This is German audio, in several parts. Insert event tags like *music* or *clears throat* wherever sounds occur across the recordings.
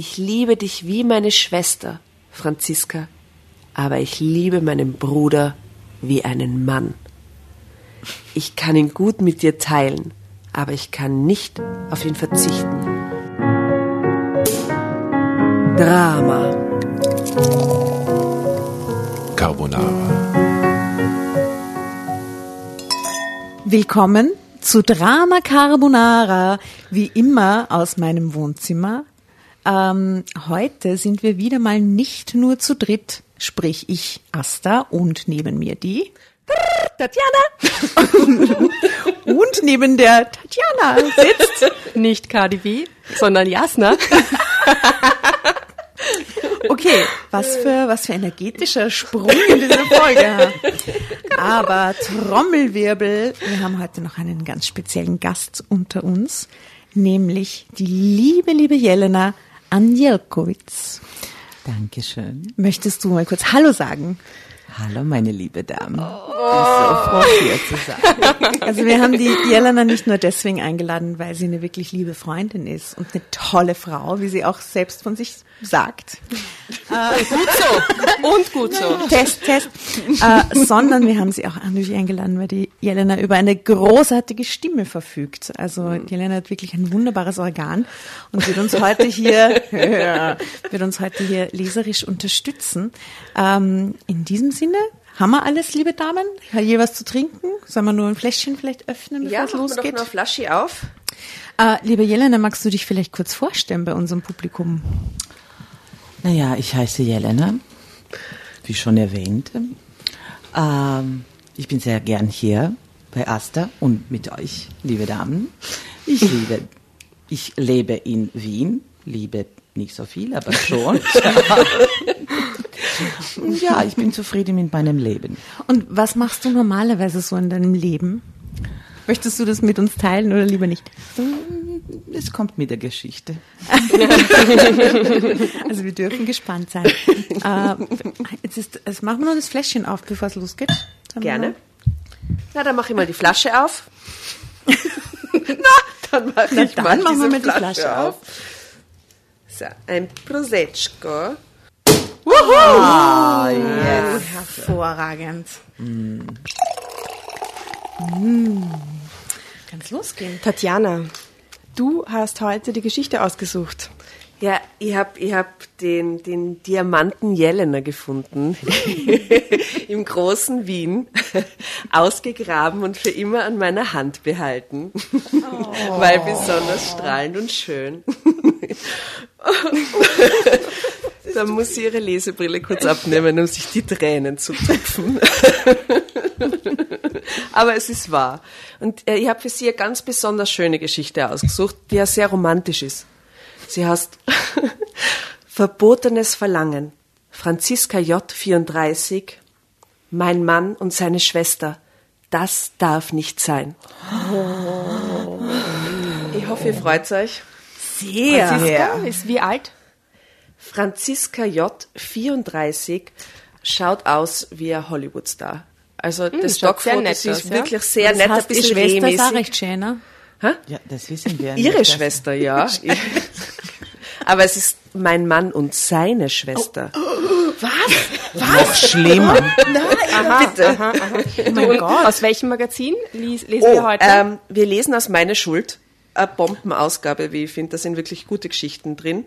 Ich liebe dich wie meine Schwester, Franziska, aber ich liebe meinen Bruder wie einen Mann. Ich kann ihn gut mit dir teilen, aber ich kann nicht auf ihn verzichten. Drama. Carbonara. Willkommen zu Drama Carbonara, wie immer aus meinem Wohnzimmer. Ähm, heute sind wir wieder mal nicht nur zu dritt, sprich ich, Asta, und neben mir die Tatjana. *laughs* und neben der Tatjana sitzt Nicht Cardi B, sondern Jasna. *laughs* Okay, was für, was für energetischer Sprung in dieser Folge. Aber Trommelwirbel, wir haben heute noch einen ganz speziellen Gast unter uns, nämlich die liebe, liebe Jelena Anjelkowitz. Dankeschön. Möchtest du mal kurz Hallo sagen? Hallo, meine liebe Dame. Ich bin so froh, hier zu sein. Also wir haben die Jelena nicht nur deswegen eingeladen, weil sie eine wirklich liebe Freundin ist und eine tolle Frau, wie sie auch selbst von sich sagt. Gut so. Und gut so. *laughs* Test, Test. Äh, sondern wir haben sie auch natürlich eingeladen, weil die Jelena über eine großartige Stimme verfügt. Also die Jelena hat wirklich ein wunderbares Organ und wird uns heute hier, ja, *laughs* *laughs* wird uns heute hier leserisch unterstützen. Ähm, in diesem Sinne, haben wir alles, liebe Damen? Hat je was zu trinken? Sollen wir nur ein Fläschchen vielleicht öffnen, bevor Ja, es machen wir doch losgeht? noch eine Flasche auf. Äh, liebe Jelena, magst du dich vielleicht kurz vorstellen bei unserem Publikum? Naja, ich heiße Jelena, wie schon erwähnt. Ähm, ich bin sehr gern hier bei Asta und mit euch, liebe Damen. Ich liebe, ich lebe in Wien, liebe nicht so viel, aber schon. *laughs* ja, ich bin zufrieden mit meinem Leben. Und was machst du normalerweise so in deinem Leben? Möchtest du das mit uns teilen oder lieber nicht? Es kommt mit der Geschichte. *laughs* Also wir dürfen gespannt sein. äh, jetzt, ist, jetzt machen wir noch das Fläschchen auf, bevor es losgeht. Dann Gerne. Na, dann mache ich mal die Flasche auf. *laughs* Na, dann mache Na, ich dann mal machen wir mal die Flasche auf. So, ein Prosecco. Ah, Oh, yes. hervorragend. Mm. Kann es losgehen? Tatjana, du hast heute die Geschichte ausgesucht. Ja, ich hab, ich hab den, den Diamanten Jelena gefunden *laughs* im großen Wien, ausgegraben und für immer an meiner Hand behalten, weil besonders strahlend und schön. *laughs* Da muss sie ihre Lesebrille kurz abnehmen, um sich die Tränen zu tupfen. *laughs* Aber es ist wahr. Und äh, ich habe für sie eine ganz besonders schöne Geschichte ausgesucht, die ja sehr romantisch ist. Sie heißt *laughs* Verbotenes Verlangen. Franziska J. 34. Mein Mann und seine Schwester. Das darf nicht sein. Ich hoffe, ihr freut euch. Sehr. Franziska ist wie alt? Franziska J. 34 schaut aus wie ein Hollywood-Star. Also das schaut sehr Stockfoto ist aus, ja. wirklich sehr Das nett, ein heißt, die bisschen Schwester ist auch recht schön, ne? Ja, das wissen wir. Ihre nicht. Schwester, ja. *laughs* *laughs* Aber es ist mein Mann und seine Schwester. Noch schlimmer. Bitte. Oh mein Gott. Aus welchem Magazin lies, lesen Oh, wir heute? ähm, wir lesen aus Meine Schuld. Eine Bombenausgabe, wie ich finde. Da sind wirklich gute Geschichten drin.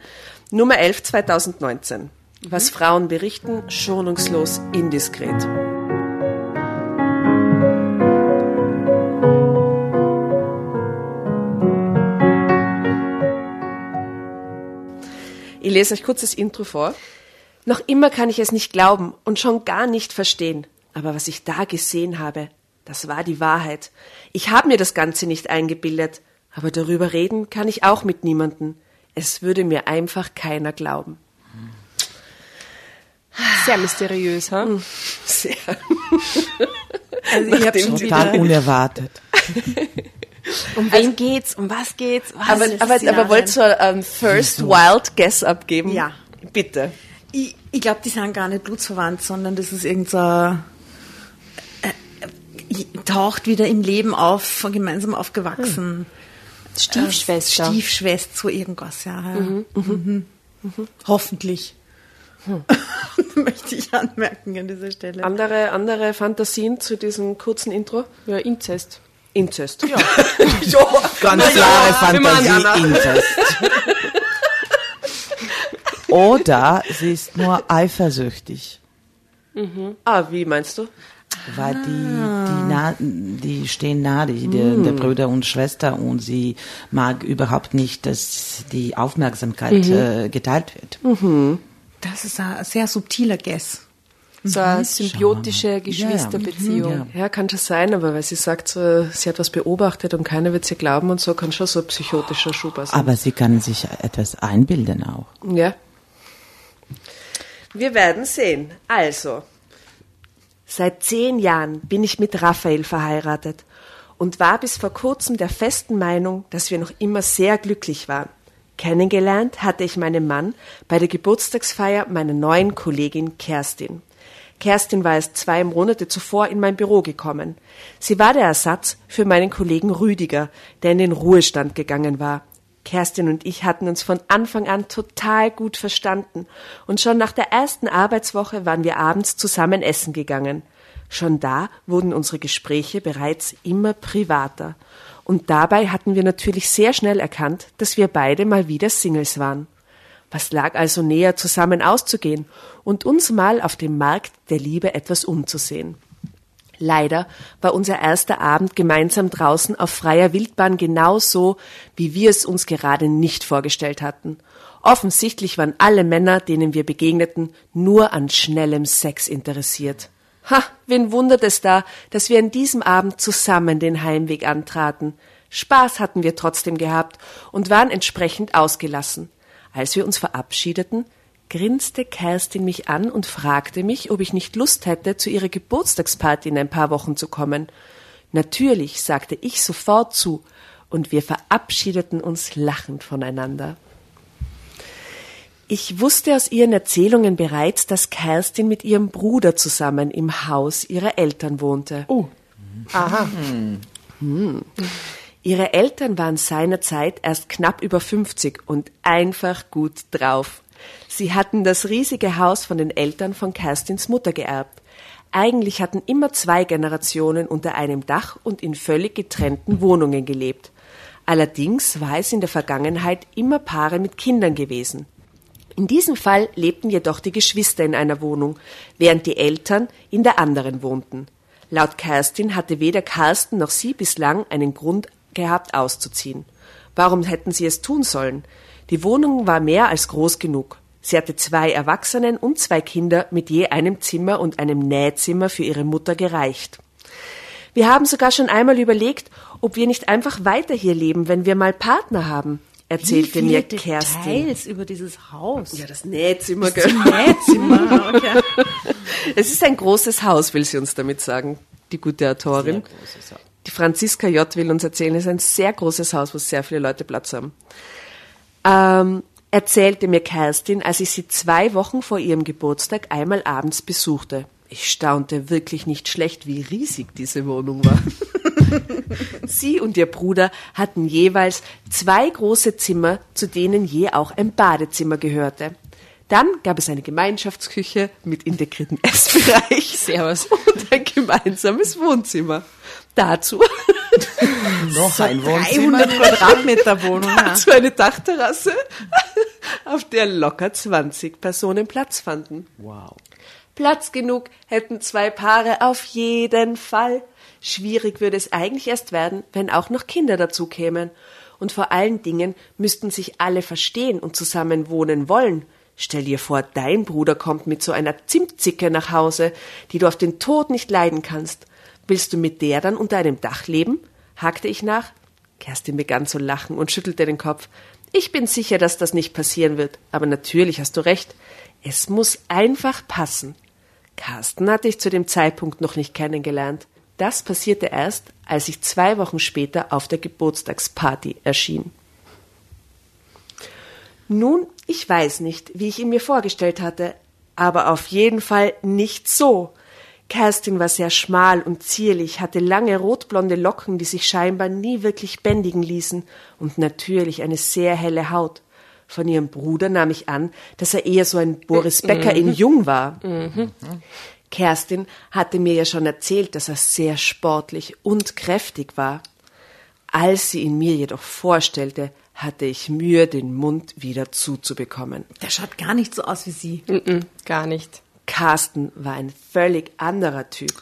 Nummer 11 2019. Was Frauen berichten, schonungslos indiskret. Ich lese euch kurz das Intro vor. Noch immer kann ich es nicht glauben und schon gar nicht verstehen. Aber was ich da gesehen habe, das war die Wahrheit. Ich habe mir das Ganze nicht eingebildet, aber darüber reden kann ich auch mit niemandem. Es würde mir einfach keiner glauben. Sehr mysteriös, ha? Sehr. Also ich habe schon Total wieder... unerwartet. *laughs* Um wen geht's? Um was geht's? Was Aber, aber, aber wollt ihr einen First Wild Guess abgeben? Ja. Bitte. Ich, ich glaube, die sind gar nicht blutsverwandt, sondern das ist irgend so ein, äh, äh, taucht wieder im Leben auf, von gemeinsam aufgewachsen. Stiefschwester. Stiefschwester, so irgendwas, ja. ja. Hoffentlich. *laughs* Möchte ich anmerken an dieser Stelle. Andere, andere Fantasien zu diesem kurzen Intro? Ja, Inzest. Inzest. Ja. *laughs* Ganz klare Fantasie, Inzest. Oder sie ist nur eifersüchtig. ah, wie meinst du? Weil die, die, nah, die stehen nahe, die, der, der Brüder und Schwester, und sie mag überhaupt nicht, dass die Aufmerksamkeit äh, geteilt wird. Das ist ein sehr subtiler Guess. So eine symbiotische Ja, Geschwisterbeziehung. ja. Ja, kann schon sein, aber weil sie sagt, so, sie hat was beobachtet und keiner wird sie glauben und so, kann schon so ein psychotischer Schuber sein. Aber sie kann sich etwas einbilden auch. Ja. Wir werden sehen. Also, seit zehn Jahren bin ich mit Raphael verheiratet und war bis vor kurzem der festen Meinung, dass wir noch immer sehr glücklich waren. Kennengelernt hatte ich meinen Mann bei der Geburtstagsfeier meiner neuen Kollegin Kerstin. Kerstin war erst zwei Monate zuvor in mein Büro gekommen. Sie war der Ersatz für meinen Kollegen Rüdiger, der in den Ruhestand gegangen war. Kerstin und ich hatten uns von Anfang an total gut verstanden und schon nach der ersten Arbeitswoche waren wir abends zusammen essen gegangen. Schon da wurden unsere Gespräche bereits immer privater. Und dabei hatten wir natürlich sehr schnell erkannt, dass wir beide mal wieder Singles waren. Was lag also näher, zusammen auszugehen und uns mal auf dem Markt der Liebe etwas umzusehen? Leider war unser erster Abend gemeinsam draußen auf freier Wildbahn genau so, wie wir es uns gerade nicht vorgestellt hatten. Offensichtlich waren alle Männer, denen wir begegneten, nur an schnellem Sex interessiert. Ha, wen wundert es da, dass wir an diesem Abend zusammen den Heimweg antraten. Spaß hatten wir trotzdem gehabt und waren entsprechend ausgelassen. Als wir uns verabschiedeten, grinste Kerstin mich an und fragte mich, ob ich nicht Lust hätte, zu ihrer Geburtstagsparty in ein paar Wochen zu kommen. Natürlich, sagte ich sofort zu, und wir verabschiedeten uns lachend voneinander. Ich wusste aus ihren Erzählungen bereits, dass Kerstin mit ihrem Bruder zusammen im Haus ihrer Eltern wohnte. Oh. Aha. Hm. Ihre Eltern waren seinerzeit erst knapp über 50 und einfach gut drauf. Sie hatten das riesige Haus von den Eltern von Kerstins Mutter geerbt. Eigentlich hatten immer zwei Generationen unter einem Dach und in völlig getrennten Wohnungen gelebt. Allerdings war es in der Vergangenheit immer Paare mit Kindern gewesen. In diesem Fall lebten jedoch die Geschwister in einer Wohnung, während die Eltern in der anderen wohnten. Laut Kerstin hatte weder Carsten noch sie bislang einen Grund gehabt, auszuziehen. Warum hätten sie es tun sollen? Die Wohnung war mehr als groß genug. Sie hatte zwei Erwachsenen und zwei Kinder mit je einem Zimmer und einem Nähzimmer für ihre Mutter gereicht. Wir haben sogar schon einmal überlegt, ob wir nicht einfach weiter hier leben, wenn wir mal Partner haben, erzählte Wie mir viele Kerstin. Details über dieses Haus. Ja, das Nähzimmer, gell? Nähzimmer, okay. *laughs* Es ist ein großes Haus, will sie uns damit sagen, die gute Autorin. Die Franziska J. will uns erzählen, es ist ein sehr großes Haus, wo sehr viele Leute Platz haben. Ähm, erzählte mir Kerstin, als ich sie zwei Wochen vor ihrem Geburtstag einmal abends besuchte. Ich staunte wirklich nicht schlecht, wie riesig diese Wohnung war. *laughs* Sie und ihr Bruder hatten jeweils zwei große Zimmer, zu denen je auch ein Badezimmer gehörte. Dann gab es eine Gemeinschaftsküche mit integriertem Essbereich Servus. *laughs* und ein gemeinsames Wohnzimmer. Dazu, *laughs* Noch ein Wohnzimmer. 300 Quadratmeter Wohnung. *laughs* Dazu eine Dachterrasse, *laughs* auf der locker 20 Personen Platz fanden. Wow. Platz genug hätten zwei Paare auf jeden Fall. Schwierig würde es eigentlich erst werden, wenn auch noch Kinder dazu kämen. Und vor allen Dingen müssten sich alle verstehen und zusammen wohnen wollen. Stell dir vor, dein Bruder kommt mit so einer Zimtzicke nach Hause, die du auf den Tod nicht leiden kannst. Willst du mit der dann unter einem Dach leben? hakte ich nach. Kerstin begann zu lachen und schüttelte den Kopf. Ich bin sicher, dass das nicht passieren wird, aber natürlich hast du recht. Es muss einfach passen. Carsten hatte ich zu dem Zeitpunkt noch nicht kennengelernt. Das passierte erst, als ich zwei Wochen später auf der Geburtstagsparty erschien. Nun, ich weiß nicht, wie ich ihn mir vorgestellt hatte, aber auf jeden Fall nicht so. Kerstin war sehr schmal und zierlich, hatte lange rotblonde Locken, die sich scheinbar nie wirklich bändigen ließen, und natürlich eine sehr helle Haut. Von ihrem Bruder nahm ich an, dass er eher so ein Boris Becker in Jung war. Kerstin hatte mir ja schon erzählt, dass er sehr sportlich und kräftig war. Als sie ihn mir jedoch vorstellte, hatte ich Mühe, den Mund wieder zuzubekommen. Der schaut gar nicht so aus wie sie. Mhm, gar nicht. Carsten war ein völlig anderer Typ.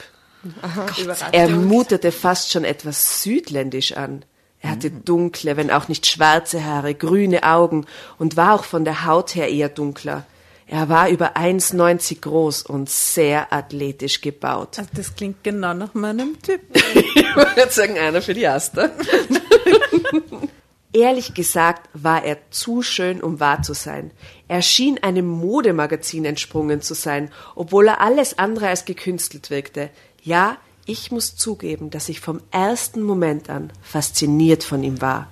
Überraschung. Er mutete fast schon etwas südländisch an. Er hatte dunkle, wenn auch nicht schwarze Haare, grüne Augen und war auch von der Haut her eher dunkler. Er war über 1,90 groß und sehr athletisch gebaut. Also das klingt genau nach meinem Typ. *laughs* Ich wollte jetzt sagen, einer für die Aster. *laughs* Ehrlich gesagt war er zu schön, um wahr zu sein. Er schien einem Modemagazin entsprungen zu sein, obwohl er alles andere als gekünstelt wirkte. Ja, ich muss zugeben, dass ich vom ersten Moment an fasziniert von ihm war.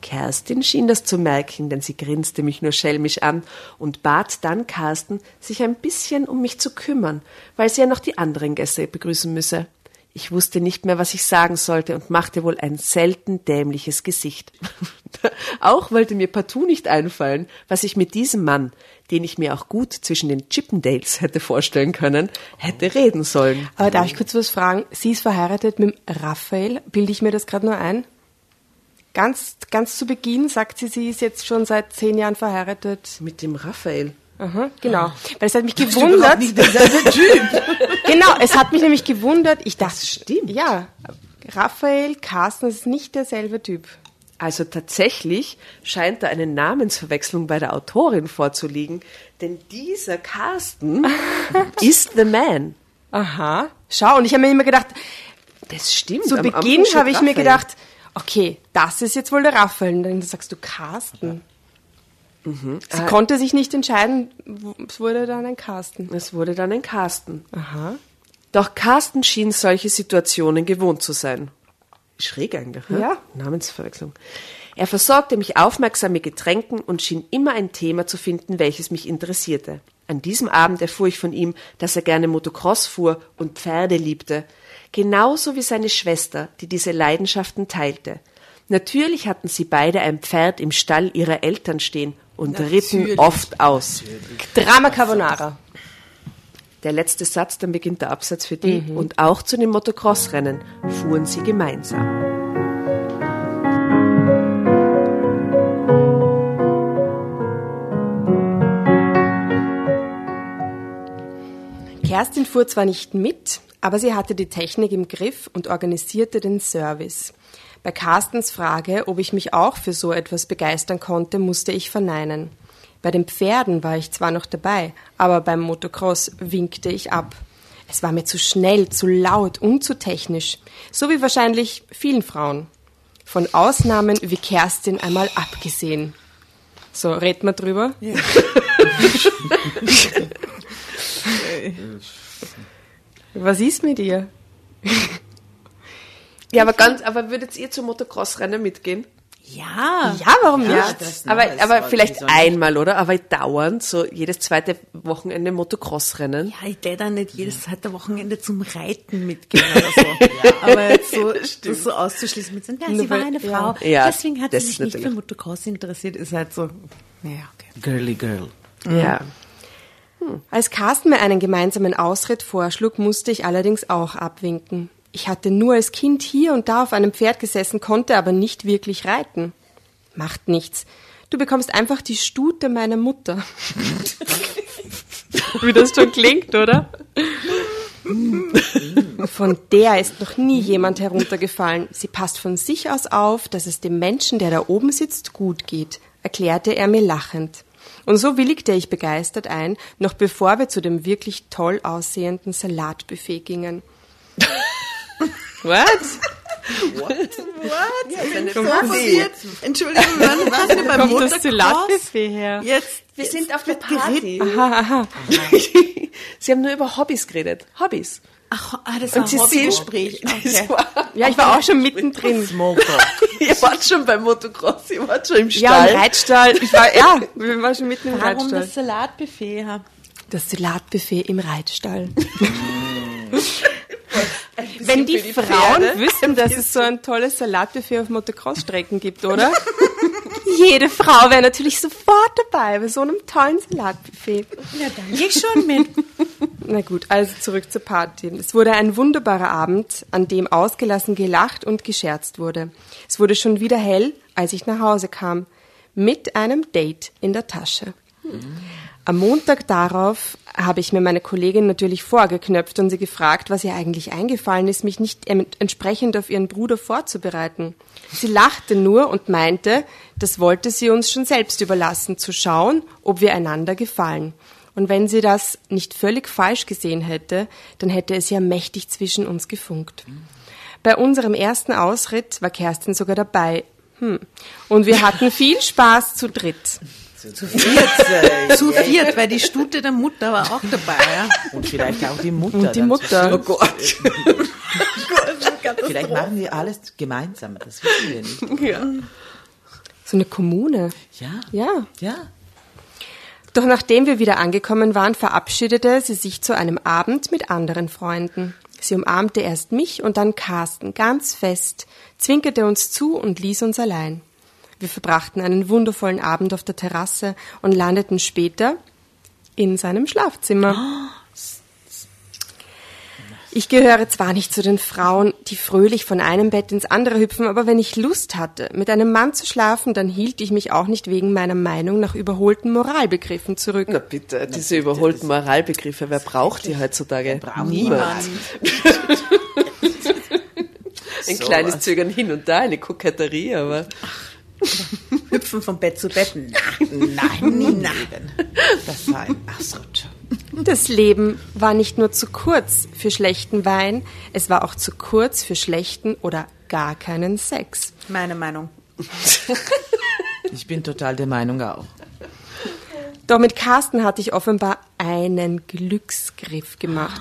Kerstin schien das zu merken, denn sie grinste mich nur schelmisch an und bat dann Carsten, sich ein bisschen um mich zu kümmern, weil sie ja noch die anderen Gäste begrüßen müsse. Ich wusste nicht mehr, was ich sagen sollte und machte wohl ein selten dämliches Gesicht. *laughs* auch wollte mir partout nicht einfallen, was ich mit diesem Mann, den ich mir auch gut zwischen den Chippendales hätte vorstellen können, hätte reden sollen. Aber darf ich kurz was fragen? Sie ist verheiratet mit dem Raphael. Bilde ich mir das gerade nur ein? Ganz, ganz zu Beginn sagt sie, sie ist jetzt schon seit zehn Jahren verheiratet. Mit dem Raphael. Aha, genau. Weil es hat mich gewundert. *laughs* genau, es hat mich nämlich gewundert. Ich dachte, stimmt. Ja, Raphael Carsten ist nicht derselbe Typ. Also tatsächlich scheint da eine Namensverwechslung bei der Autorin vorzuliegen, denn dieser Carsten *laughs* ist the man. Aha. Schau, und ich habe mir immer gedacht, Das stimmt. zu Beginn habe ich mir Raphael. gedacht, okay, das ist jetzt wohl der Raphael. Und dann sagst du Carsten. Sie konnte sich nicht entscheiden, es wurde dann ein Carsten. Es wurde dann ein Carsten. Aha. Doch Carsten schien solche Situationen gewohnt zu sein. Schräg eigentlich, ne? Ja. Namensverwechslung. Er versorgte mich aufmerksam mit Getränken und schien immer ein Thema zu finden, welches mich interessierte. An diesem Abend erfuhr ich von ihm, dass er gerne Motocross fuhr und Pferde liebte. Genauso wie seine Schwester, die diese Leidenschaften teilte. Natürlich hatten sie beide ein Pferd im Stall ihrer Eltern stehen und ritten oft aus. Drama Carbonara. Der letzte Satz, dann beginnt der Absatz für die. Und auch zu den Motocross-Rennen fuhren sie gemeinsam. Kerstin fuhr zwar nicht mit, aber sie hatte die Technik im Griff und organisierte den Service. Bei Carstens Frage, ob ich mich auch für so etwas begeistern konnte, musste ich verneinen. Bei den Pferden war ich zwar noch dabei, aber beim Motocross winkte ich ab. Es war mir zu schnell, zu laut und zu technisch, so wie wahrscheinlich vielen Frauen. Von Ausnahmen wie Kerstin einmal abgesehen. So, red mal drüber. *laughs* Was ist mit ihr? Ja, aber ganz, aber würdet ihr zum Motocross-Rennen mitgehen? Ja. Ja, warum nicht? das aber, es aber vielleicht einmal, oder? Aber dauernd, so jedes zweite Wochenende Motocross-Rennen. Ja, ich täte dann nicht jedes zweite Wochenende zum Reiten mitgehen oder so. *laughs* Aber jetzt so, *laughs* das so auszuschließen mit so, ja, sie war eine ja. Frau, Ja, deswegen hat sie das sich nicht für Motocross interessiert, ist halt so, naja, okay. Girly girl. Ja. Als Carsten mir einen gemeinsamen Ausritt vorschlug, musste ich allerdings auch abwinken. Ich hatte nur als Kind hier und da auf einem Pferd gesessen, konnte aber nicht wirklich reiten. Macht nichts. Du bekommst einfach die Stute meiner Mutter. *laughs* Wie das schon klingt, oder? Von der ist noch nie jemand heruntergefallen. Sie passt von sich aus auf, dass es dem Menschen, der da oben sitzt, gut geht, erklärte er mir lachend. Und so willigte ich begeistert ein, noch bevor wir zu dem wirklich toll aussehenden Salatbuffet gingen. What? Entschuldigung, wann warst du beim Kommt das? Salatbuffet her? Jetzt, Wir jetzt sind auf der Party. Aha, aha. *laughs* Sie haben nur über Hobbys geredet. Hobbys. Ach, ah, das war Und Sie ein sehen- Hobbygespräch. *laughs* Okay. War- Ja, ich war auch schon mittendrin. Smoker. *laughs* Ihr wart schon beim Motocross, ihr wart schon im Ja, Stall. im Reitstall. Ich war, ja, wir waren schon mitten im Warum Reitstall. das Salatbuffet? Ja. Das Salatbuffet im Reitstall. Wenn die, die Frauen Pferde. wüssten, dass es so ein tolles Salatbuffet auf Motocross-Strecken gibt, oder? *laughs* jede Frau wäre natürlich sofort dabei bei so einem tollen Salatbuffet. Ja, dann gehe ich schon mit. *laughs* Na gut, also zurück zur Party. Es wurde ein wunderbarer Abend, an dem ausgelassen gelacht und gescherzt wurde. Es wurde schon wieder hell, als ich nach Hause kam, mit einem Date in der Tasche. Am Montag darauf habe ich mir meine Kollegin natürlich vorgeknöpft und sie gefragt, was ihr eigentlich eingefallen ist, mich nicht entsprechend auf ihren Bruder vorzubereiten. Sie lachte nur und meinte, das wollte sie uns schon selbst überlassen, zu schauen, ob wir einander gefallen. Und wenn sie das nicht völlig falsch gesehen hätte, dann hätte es ja mächtig zwischen uns gefunkt. Bei unserem ersten Ausritt war Kerstin sogar dabei. Hm. Und wir hatten viel Spaß zu dritt. Zu viert. *laughs* Zu viert, weil die Stute der Mutter war auch dabei. Ja. Und vielleicht auch die Mutter. Und die Mutter. Oh Gott. *laughs* Vielleicht machen wir alles gemeinsam, das wissen wir nicht. So eine Kommune. Ja. Ja. Ja. Doch nachdem wir wieder angekommen waren, verabschiedete sie sich zu einem Abend mit anderen Freunden. Sie umarmte erst mich und dann Carsten ganz fest, zwinkerte uns zu und ließ uns allein. Wir verbrachten einen wundervollen Abend auf der Terrasse und landeten später in seinem Schlafzimmer. Ich gehöre zwar nicht zu den Frauen, die fröhlich von einem Bett ins andere hüpfen, aber wenn ich Lust hatte, mit einem Mann zu schlafen, dann hielt ich mich auch nicht wegen meiner Meinung nach überholten Moralbegriffen zurück. Na bitte, diese überholten Moralbegriffe, wer braucht die heutzutage? Niemand. *laughs* Ein So kleines was. Zögern hin und da, eine Koketterie, aber Hüpfen von Bett zu Bett. Nein, Nein, nein. Das war ein Asrutsch. Das Leben war nicht nur zu kurz für schlechten Wein, es war auch zu kurz für schlechten oder gar keinen Sex. meine Meinung. *laughs* Ich bin total der Meinung auch. Doch mit Carsten hatte ich offenbar einen Glücksgriff gemacht.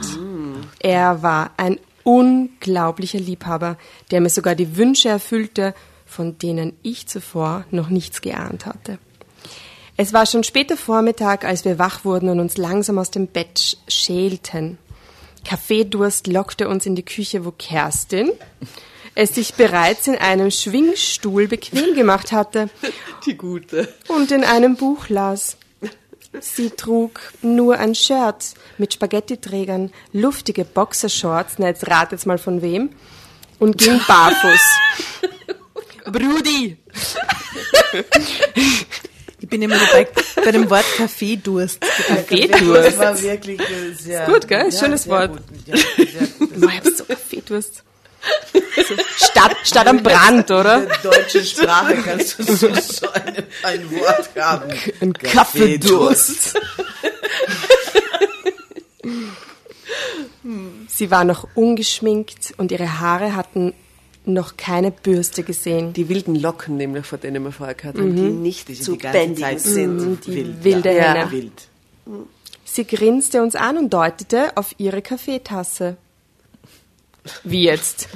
Er war ein unglaublicher Liebhaber, der mir sogar die Wünsche erfüllte, von denen ich zuvor noch nichts geahnt hatte. Es war schon später Vormittag, als wir wach wurden und uns langsam aus dem Bett sch- schälten. Kaffeedurst lockte uns in die Küche, wo Kerstin es sich bereits in einem Schwingstuhl bequem gemacht hatte *laughs* die gute. und in einem Buch las. Sie trug nur ein Shirt mit Spaghettiträgern, luftige Boxershorts, na jetzt rat jetzt mal von wem, und ging barfuß. *laughs* Brudi! *laughs* Ich bin immer nur bei, bei dem Wort Kaffeedurst. Kaffeedurst. Das war wirklich sehr gut, gell? Schönes sehr Wort. gut. Ja, sehr ich hab so Kaffeedurst. So, statt, *laughs* statt am Brand, oder? In der deutschen Sprache kannst du so, so eine, ein Wort haben. Ein Kaffeedurst. *laughs* Sie war noch ungeschminkt und ihre Haare hatten noch keine Bürste gesehen. Die wilden Locken, nämlich, von denen wir vorher gehört haben, die nicht Die sind zu die ganze bändigen Zeit sind. die wild, wilde ja. Henne. Wild. Sie grinste uns an und deutete auf ihre Kaffeetasse. Wie jetzt?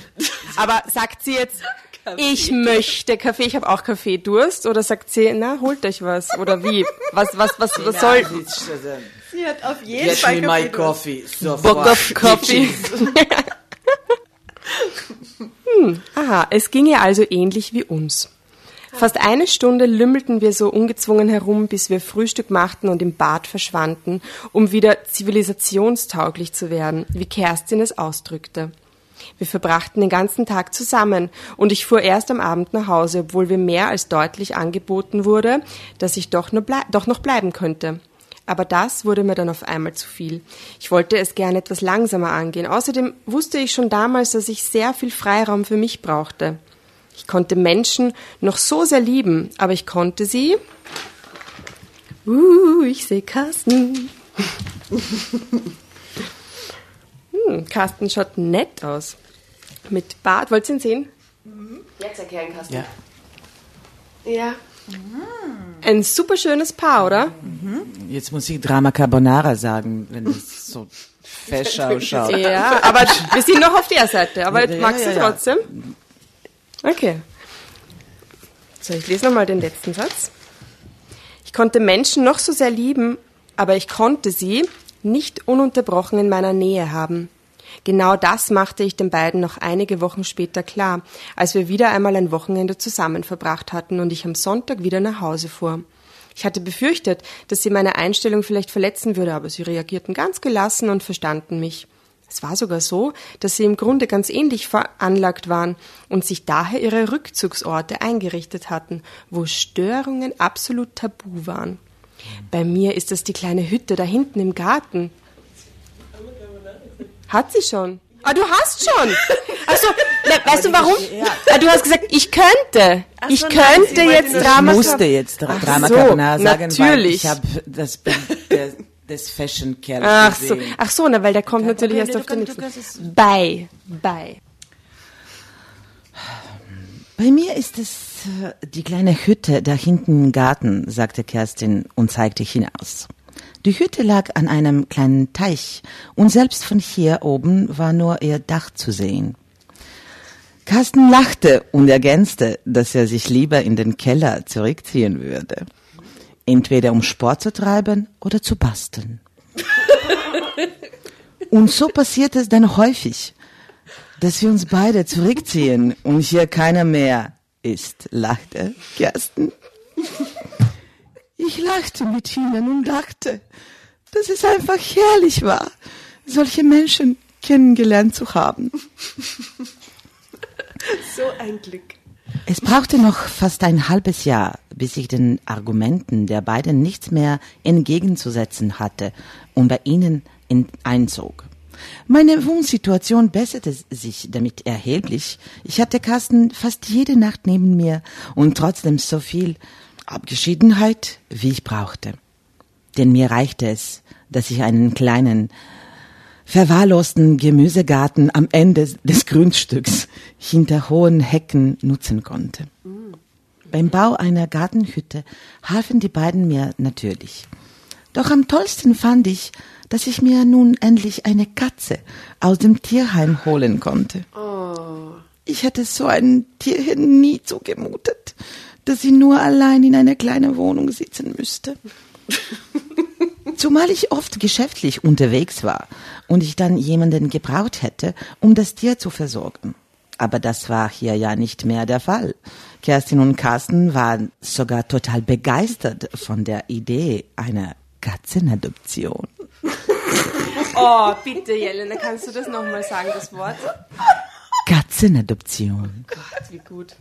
Aber sagt sie jetzt, ich möchte Kaffee, ich habe auch Kaffeedurst? Oder sagt sie, na, holt euch was? Oder wie? Was, was, was, was soll... Sie hat auf jeden Get me my coffee. Bock Sofort. auf Coffee. *laughs* *laughs* *laughs* hm, aha, es ging ihr also ähnlich wie uns. Fast eine Stunde lümmelten wir so ungezwungen herum, bis wir Frühstück machten und im Bad verschwanden, um wieder zivilisationstauglich zu werden, wie Kerstin es ausdrückte. Wir verbrachten den ganzen Tag zusammen und ich fuhr erst am Abend nach Hause, obwohl mir mehr als deutlich angeboten wurde, dass ich doch, nur doch noch bleiben könnte. Aber das wurde mir dann auf einmal zu viel. Ich wollte es gerne etwas langsamer angehen. Außerdem wusste ich schon damals, dass ich sehr viel Freiraum für mich brauchte. Ich konnte Menschen noch so sehr lieben, aber ich konnte sie. Uh, ich sehe Carsten. *laughs* hm, Carsten schaut nett aus. Mit Bart. Wollt ihr ihn sehen? Jetzt erklären, Carsten. Ja. Ja. Ein super schönes Paar, oder? Jetzt muss ich Drama Carbonara sagen, wenn es so *laughs* fesch ausschaut. Ja, aber wir sind noch auf der Seite. Aber Ja, magst ja, du trotzdem? Okay. So, ich lese nochmal den letzten Satz. Ich konnte Menschen noch so sehr lieben, aber ich konnte sie nicht ununterbrochen in meiner Nähe haben. Genau das machte ich den beiden noch einige Wochen später klar, als wir wieder einmal ein Wochenende zusammen verbracht hatten und ich am Sonntag wieder nach Hause fuhr. Ich hatte befürchtet, dass sie meine Einstellung vielleicht verletzen würde, aber sie reagierten ganz gelassen und verstanden mich. Es war sogar so, dass sie im Grunde ganz ähnlich veranlagt waren und sich daher ihre Rückzugsorte eingerichtet hatten, wo Störungen absolut tabu waren. Bei mir ist das die kleine Hütte da hinten im Garten. Hat sie schon. Ah, du hast schon. *laughs* Achso, weißt du warum? Ah, du hast gesagt, ich könnte. Ich könnte jetzt Drama. Ich musste jetzt Dra Ach Drama so, Carbonara sagen, weil natürlich. ich habe das Bild *laughs* des Fashion Kerls Ach so, gesehen. ach so, na, weil der kommt natürlich Problem, erst auf den nächsten. Bei, bei. Bei mir ist es äh, die kleine Hütte da hinten im Garten, sagte Kerstin und zeigte hinaus. Die Hütte lag an einem kleinen Teich und selbst von hier oben war nur ihr Dach zu sehen. Carsten lachte und ergänzte, dass er sich lieber in den Keller zurückziehen würde. Entweder um Sport zu treiben oder zu basteln. *laughs* Und so passiert es dann häufig, dass wir uns beide zurückziehen und hier keiner mehr ist, lachte Kersten. Ich lachte mit ihnen und dachte, dass es einfach herrlich war, solche Menschen kennengelernt zu haben. *laughs* So ein Glück. Es brauchte noch fast ein halbes Jahr, bis ich den Argumenten der beiden nichts mehr entgegenzusetzen hatte und bei ihnen in- einzog. Meine Wohnsituation besserte sich damit erheblich. Ich hatte Carsten fast jede Nacht neben mir und trotzdem so viel Abgeschiedenheit, wie ich brauchte. Denn mir reichte es, dass ich einen kleinen, verwahrlosten Gemüsegarten am Ende des Grundstücks hinter hohen Hecken nutzen konnte. Beim Bau einer Gartenhütte halfen die beiden mir natürlich. Doch am tollsten fand ich, dass ich mir nun endlich eine Katze aus dem Tierheim holen konnte. Ich hätte so ein Tierchen nie zugemutet, dass sie nur allein in einer kleinen Wohnung sitzen müsste. Zumal ich oft geschäftlich unterwegs war und ich dann jemanden gebraucht hätte, um das Tier zu versorgen. Aber das war hier ja nicht mehr der Fall. Kerstin und Carsten waren sogar total begeistert von der Idee einer Katzenadoption. Oh, bitte, Jelena, kannst du das nochmal sagen, das Wort? Katzenadoption. Gott, wie gut.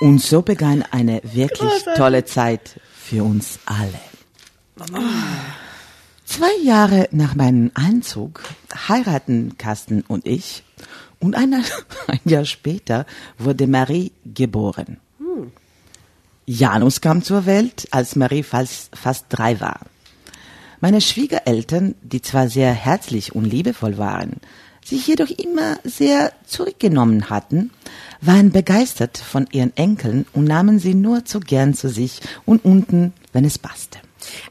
Und so begann eine wirklich tolle Zeit für uns alle. Zwei Jahre nach meinem Einzug heiraten Carsten und ich und ein, *laughs* ein Jahr später wurde Marie geboren. Janus kam zur Welt, als Marie fast, fast drei war. Meine Schwiegereltern, die zwar sehr herzlich und liebevoll waren, sich jedoch immer sehr zurückgenommen hatten, waren begeistert von ihren Enkeln und nahmen sie nur zu gern zu sich und unten, wenn es passte.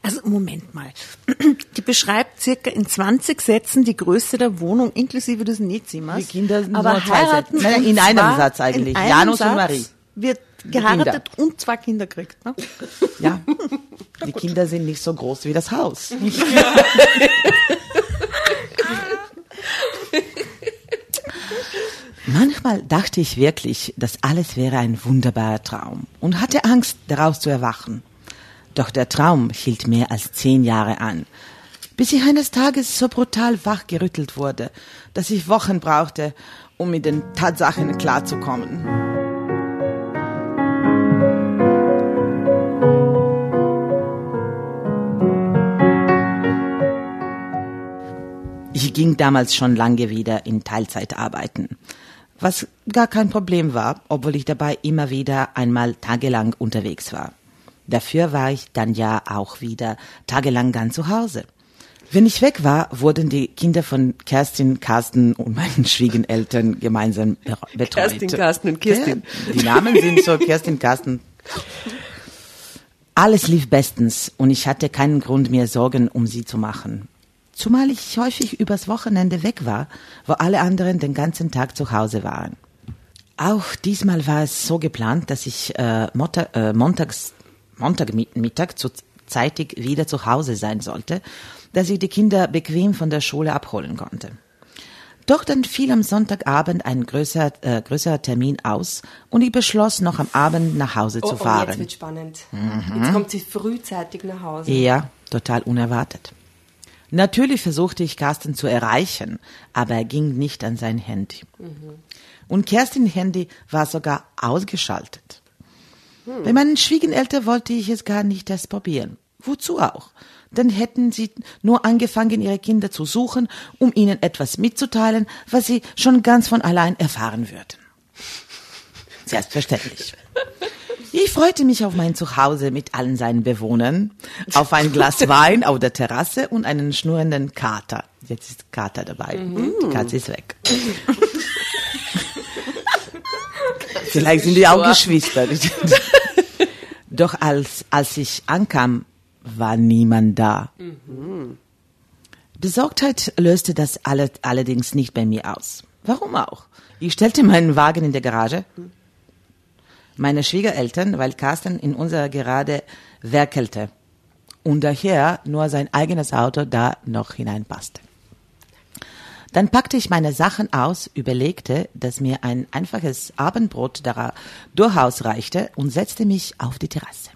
Also Moment mal. *clears throat* Die beschreibt circa in 20 Sätzen die Größe der Wohnung inklusive des Nähzimmers. Die Kinder sind aber nur zwei heiraten Sätze. Nein, und in einem Satz eigentlich. Janus und Satz Marie. Wird geheiratet und zwei Kinder kriegt. Ne? Ja, *laughs* die Kinder sind nicht so groß wie das Haus. *laughs* Manchmal dachte ich wirklich, das alles wäre ein wunderbarer Traum und hatte Angst, daraus zu erwachen. Doch der Traum hielt mehr als zehn Jahre an, bis ich eines Tages so brutal wachgerüttelt wurde, dass ich Wochen brauchte, um mit den Tatsachen klarzukommen. Ich ging damals schon lange wieder in Teilzeit arbeiten, was gar kein Problem war, obwohl ich dabei immer wieder einmal tagelang unterwegs war. Dafür war ich dann ja auch wieder tagelang ganz zu Hause. Wenn ich weg war, wurden die Kinder von Kerstin, Carsten und meinen *laughs* Schwiegereltern gemeinsam be- betreut. Kerstin, Carsten und Kirstin. Ja, die Namen sind so Kerstin, Carsten. Alles lief bestens und ich hatte keinen Grund mir Sorgen um sie zu machen. Zumal ich häufig übers Wochenende weg war, wo alle anderen den ganzen Tag zu Hause waren. Auch diesmal war es so geplant, dass ich äh, Montag, äh, montags, Montagmittag zu, zeitig wieder zu Hause sein sollte, dass ich die Kinder bequem von der Schule abholen konnte. Doch dann fiel am Sonntagabend ein größer, äh, größerer Termin aus und ich beschloss, noch am Abend nach Hause Oh, zu oh, jetzt fahren. wird spannend. Jetzt kommt sie frühzeitig nach Hause. Ja, total unerwartet. Natürlich versuchte ich Carsten zu erreichen, aber er ging nicht an sein Handy. Und Kerstins Handy war sogar ausgeschaltet. Bei meinen Schwiegereltern wollte ich es gar nicht erst probieren. Wozu auch? Dann hätten sie nur angefangen, ihre Kinder zu suchen, um ihnen etwas mitzuteilen, was sie schon ganz von allein erfahren würden. Selbstverständlich. *laughs* Ich freute mich auf mein Zuhause mit allen seinen Bewohnern, auf ein Glas *laughs* Wein auf der Terrasse und einen schnurrenden Kater. Jetzt ist Kater dabei. Die Katze ist weg. *laughs* Vielleicht sind die auch Geschwister. *laughs* Doch als, als ich ankam, war niemand da. Besorgtheit löste das alle, allerdings nicht bei mir aus. Warum auch? Ich stellte meinen Wagen in der Garage. Meine Schwiegereltern, weil Carsten in unserer Gerade werkelte und daher nur sein eigenes Auto da noch hineinpasste. Dann packte ich meine Sachen aus, überlegte, dass mir ein einfaches Abendbrot durchaus reichte und setzte mich auf die Terrasse.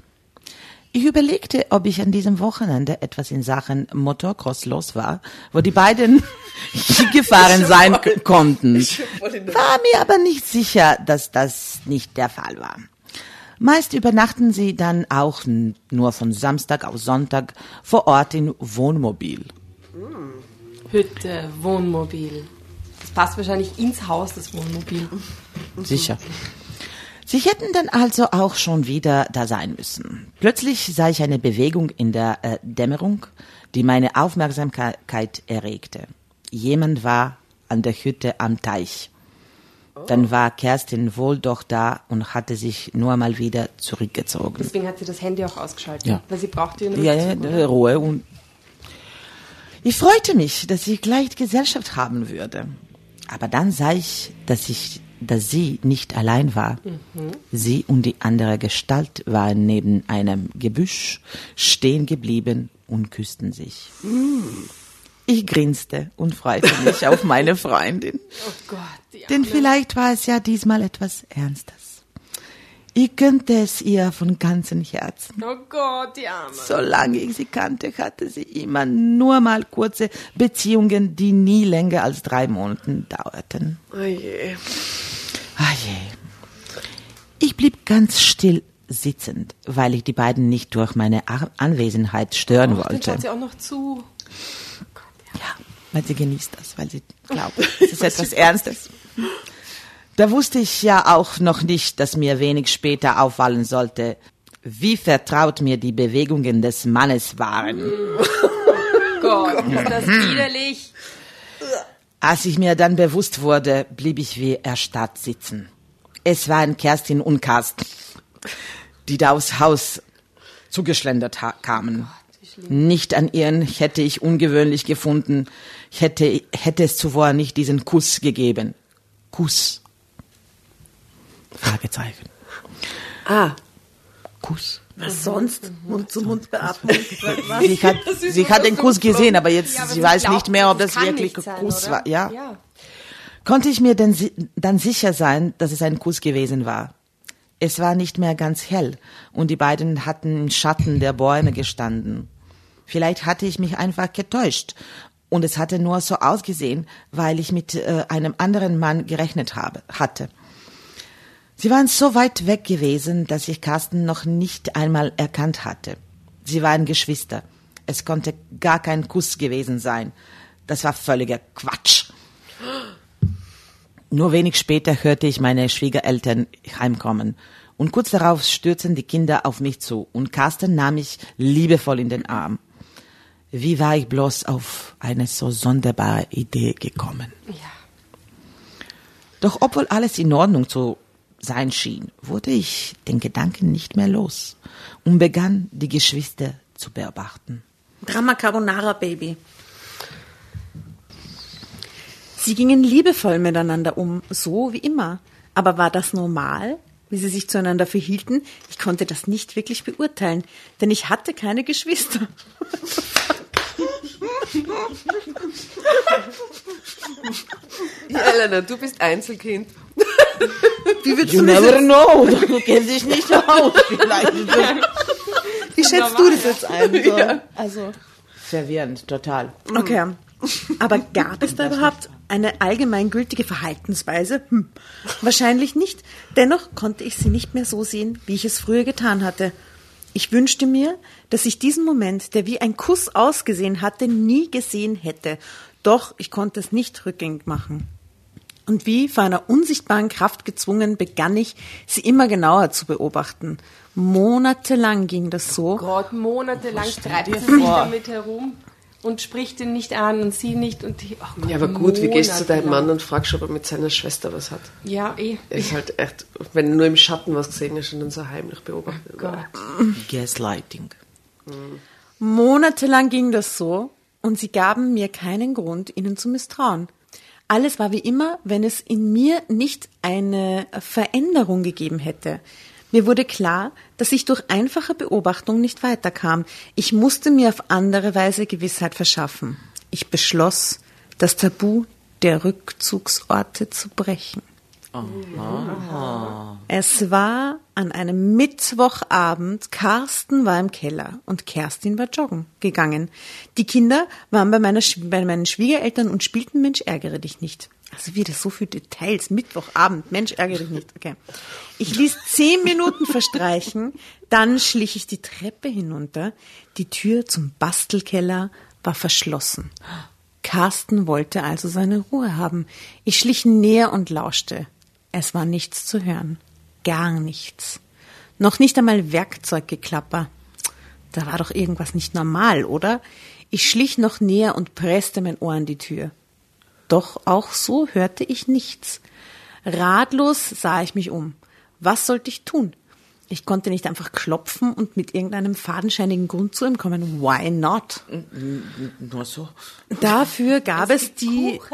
Ich überlegte, ob ich an diesem Wochenende etwas in Sachen Motocross los war, wo die beiden *laughs* gefahren sein k- konnten. War mir aber nicht sicher, dass das nicht der Fall war. Meist übernachten sie dann auch nur von Samstag auf Sonntag vor Ort in Wohnmobil. Hütte, Wohnmobil. Das passt wahrscheinlich ins Haus, das Wohnmobil. Sicher. Sie hätten dann also auch schon wieder da sein müssen. Plötzlich sah ich eine Bewegung in der äh, Dämmerung, die meine Aufmerksamkeit erregte. Jemand war an der Hütte am Teich. Dann war Kerstin wohl doch da und hatte sich nur mal wieder zurückgezogen. Deswegen hat sie das Handy auch ausgeschaltet. Ja. Weil sie braucht ihren Ja, ja, oder? Ruhe und ich freute mich, dass ich gleich Gesellschaft haben würde. Aber dann sah ich, dass ich, dass sie nicht allein war. Sie und die andere Gestalt waren neben einem Gebüsch stehen geblieben und küssten sich. Ich grinste und freute mich auf meine Freundin. *laughs* Oh Gott, Denn vielleicht war es ja diesmal etwas Ernstes. Ich gönnte es ihr von ganzem Herzen. Oh Gott, die Arme. Solange ich sie kannte, hatte sie immer nur mal kurze Beziehungen, die nie länger als drei Monate dauerten. Oh je. Je. Ich blieb ganz still sitzend, weil ich die beiden nicht durch meine Anwesenheit stören Dann wollte. schaut sie auch noch zu. Ja, weil sie genießt das, weil sie glaubt, *laughs* es ist etwas Ernstes. Da wusste ich ja auch noch nicht, dass mir wenig später auffallen sollte, wie vertraut mir die Bewegungen des Mannes waren. *laughs* Gott, ist das widerlich. Als ich mir dann bewusst wurde, blieb ich wie erstarrt sitzen. Es waren Kerstin und Carsten, die da aufs Haus zugeschlendert kamen. Nicht an ihren hätte ich ungewöhnlich gefunden, hätte, hätte es zuvor nicht diesen Kuss gegeben. Kuss. Fragezeichen. Ah, Kuss. Was sonst? Mund-zu-Mund-Beatmung. Was? Sie hat, sie hat den Kuss gesehen, aber jetzt, Ja, aber sie sie weiß glaubt, nicht mehr, ob das das wirklich sein, Kuss oder? war. Ja. Ja. Konnte ich mir denn si dann sicher sein, dass es ein Kuss gewesen war? Es war nicht mehr ganz hell und die beiden hatten im Schatten der Bäume gestanden. Vielleicht hatte ich mich einfach getäuscht und es hatte nur so ausgesehen, weil ich mit äh, einem anderen Mann gerechnet habe, hatte. Sie waren so weit weg gewesen, dass ich Carsten noch nicht einmal erkannt hatte. Sie waren Geschwister. Es konnte gar kein Kuss gewesen sein. Das war völliger Quatsch. Nur wenig später hörte ich meine Schwiegereltern heimkommen. Und kurz darauf stürzten die Kinder auf mich zu und Carsten nahm mich liebevoll in den Arm. Wie war ich bloß auf eine so sonderbare Idee gekommen? Ja. Doch obwohl alles in Ordnung zu sein schien, wurde ich den Gedanken nicht mehr los und begann, die Geschwister zu beobachten. Drama Carbonara Baby. Sie gingen liebevoll miteinander um, so wie immer. Aber war das normal? wie sie sich zueinander verhielten, ich konnte das nicht wirklich beurteilen, denn ich hatte keine Geschwister. Elena, du bist Einzelkind. *laughs* Wie, würdest You du das never know. *laughs* Du kennst dich nicht aus. Vielleicht. wie schätzt du das jetzt ein? So? *laughs* Also, Verwirrend, total. okay. Aber gab es da überhaupt eine allgemeingültige Verhaltensweise? Hm. Wahrscheinlich nicht. Dennoch konnte ich sie nicht mehr so sehen, wie ich es früher getan hatte. Ich wünschte mir, dass ich diesen Moment, der wie ein Kuss ausgesehen hatte, nie gesehen hätte. Doch ich konnte es nicht rückgängig machen. Und wie von einer unsichtbaren Kraft gezwungen, begann ich, sie immer genauer zu beobachten. Monatelang ging das so. Gott, monatelang treibt sie sich vor? damit herum und spricht ihn nicht an und sie nicht. Und die, ach Gott, Ja, aber gut, wie gehst du zu deinem. Mann und fragst, ob er mit seiner Schwester was hat? Ja, eh. Ist halt echt, wenn du nur im Schatten was gesehen hast und dann so heimlich beobachtet. Gott. Gaslighting. Monatelang ging das so und sie gaben mir keinen Grund, ihnen zu misstrauen. Alles war wie immer, wenn es in mir nicht eine Veränderung gegeben hätte. Mir wurde klar, dass ich durch einfache Beobachtung nicht weiterkam. Ich musste mir auf andere Weise Gewissheit verschaffen. Ich beschloss, das Tabu der Rückzugsorte zu brechen. Es war an einem Mittwochabend. Carsten war im Keller und Kerstin war joggen gegangen. Die Kinder waren bei, meiner, bei meinen Schwiegereltern und spielten Mensch ärgere dich nicht. Also wieder so viele Details. Mittwochabend, Mensch ärgere dich nicht. Okay. Ich ließ zehn Minuten verstreichen, dann schlich ich die Treppe hinunter. Die Tür zum Bastelkeller war verschlossen. Carsten wollte also seine Ruhe haben. Ich schlich näher und lauschte. Es war nichts zu hören. Gar nichts. Noch nicht einmal Werkzeuggeklapper. Da war doch irgendwas nicht normal, oder? Ich schlich noch näher und presste mein Ohr an die Tür. Doch auch so hörte ich nichts. Ratlos sah ich mich um. Was sollte ich tun? Ich konnte nicht einfach klopfen und mit irgendeinem fadenscheinigen Grund zu ihm kommen. Why not? Nur so. Dafür gab es die. *laughs*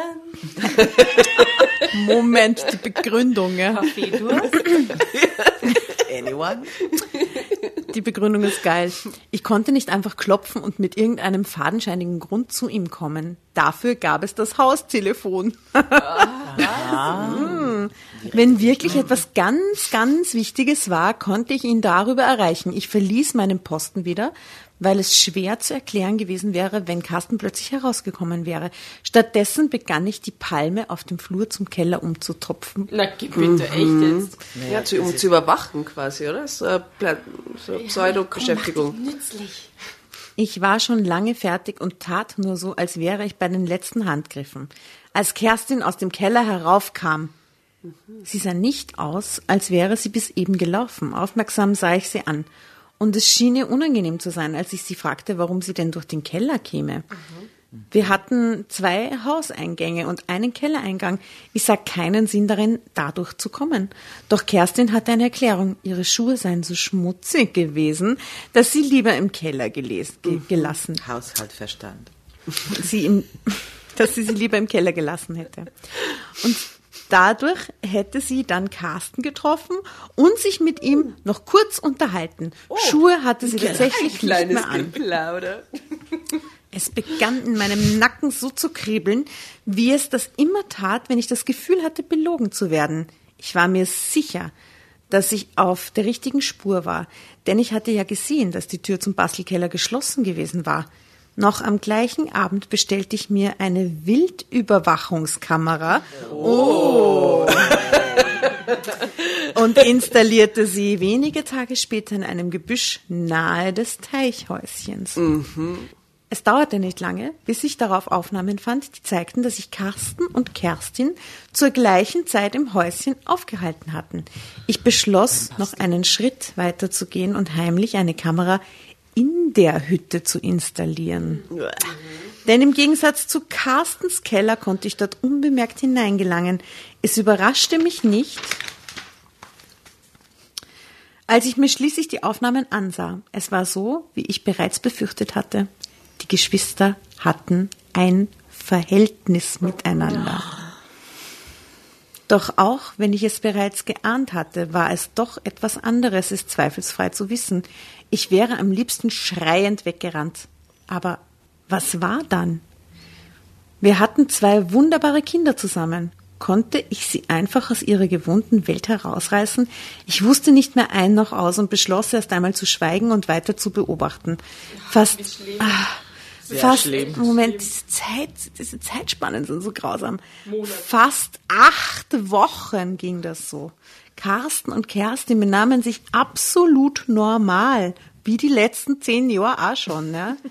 Moment, die Begründung. Ja. *laughs* Anyone? Die Begründung ist geil. Ich konnte nicht einfach klopfen und mit irgendeinem fadenscheinigen Grund zu ihm kommen. Dafür gab es das Haustelefon. *laughs* Hm. Wenn wirklich etwas ganz, ganz Wichtiges war, konnte ich ihn darüber erreichen. Ich verließ meinen Posten wieder, weil es schwer zu erklären gewesen wäre, wenn Carsten plötzlich herausgekommen wäre. Stattdessen begann ich die Palme auf dem Flur zum Keller umzutropfen. Na, gib bitte, echt jetzt. Ja, zu, um zu überwachen quasi, oder? So eine Pla- so eine Pseudo-Beschäftigung. Nützlich. Ich war schon lange fertig und tat nur so, als wäre ich bei den letzten Handgriffen. Als Kerstin aus dem Keller heraufkam, sie sah nicht aus, als wäre sie bis eben gelaufen. Aufmerksam sah ich sie an. Und es schien ihr unangenehm zu sein, als ich sie fragte, warum sie denn durch den Keller käme. Wir hatten zwei Hauseingänge und einen Kellereingang. Ich sah keinen Sinn darin, dadurch zu kommen. Doch Kerstin hatte eine Erklärung. Ihre Schuhe seien so schmutzig gewesen, dass sie lieber im Keller geles ge gelassen Haushaltverstand. sie in, *laughs* dass sie sie lieber im Keller gelassen hätte. Und dadurch hätte sie dann Carsten getroffen und sich mit ihm noch kurz unterhalten. Schuhe hatte sie tatsächlich nicht mehr an. Geplauder. Es begann in meinem Nacken so zu kribbeln, wie es das immer tat, wenn ich das Gefühl hatte, belogen zu werden. Ich war mir sicher, dass ich auf der richtigen Spur war, denn ich hatte ja gesehen, dass die Tür zum Bastelkeller geschlossen gewesen war. Noch am gleichen Abend bestellte ich mir eine Wildüberwachungskamera. Oh. Und installierte sie wenige Tage später in einem Gebüsch nahe des Teichhäuschens. Es dauerte nicht lange, bis ich darauf Aufnahmen fand, die zeigten, dass sich Carsten und Kerstin zur gleichen Zeit im Häuschen aufgehalten hatten. Ich beschloss, noch einen Schritt weiter zu gehen und heimlich eine Kamera in der Hütte zu installieren. Denn im Gegensatz zu Carstens Keller konnte ich dort unbemerkt hineingelangen. Es überraschte mich nicht, als ich mir schließlich die Aufnahmen ansah. Es war so, wie ich bereits befürchtet hatte. Die Geschwister hatten ein Verhältnis miteinander. Doch auch wenn ich es bereits geahnt hatte, war es doch etwas anderes, es zweifelsfrei zu wissen. Ich wäre am liebsten schreiend weggerannt. Aber was war dann? Wir hatten zwei wunderbare Kinder zusammen. Konnte ich sie einfach aus ihrer gewohnten Welt herausreißen? Ich wusste nicht mehr ein noch aus und beschloss erst einmal zu schweigen und weiter zu beobachten. Fast, ah, fast, schlimm. Moment, diese Zeit, diese Zeitspannen sind so grausam. Fast acht Wochen ging das so. Carsten und Kerstin benahmen sich absolut normal, wie die letzten zehn Jahre auch schon, ne? *laughs*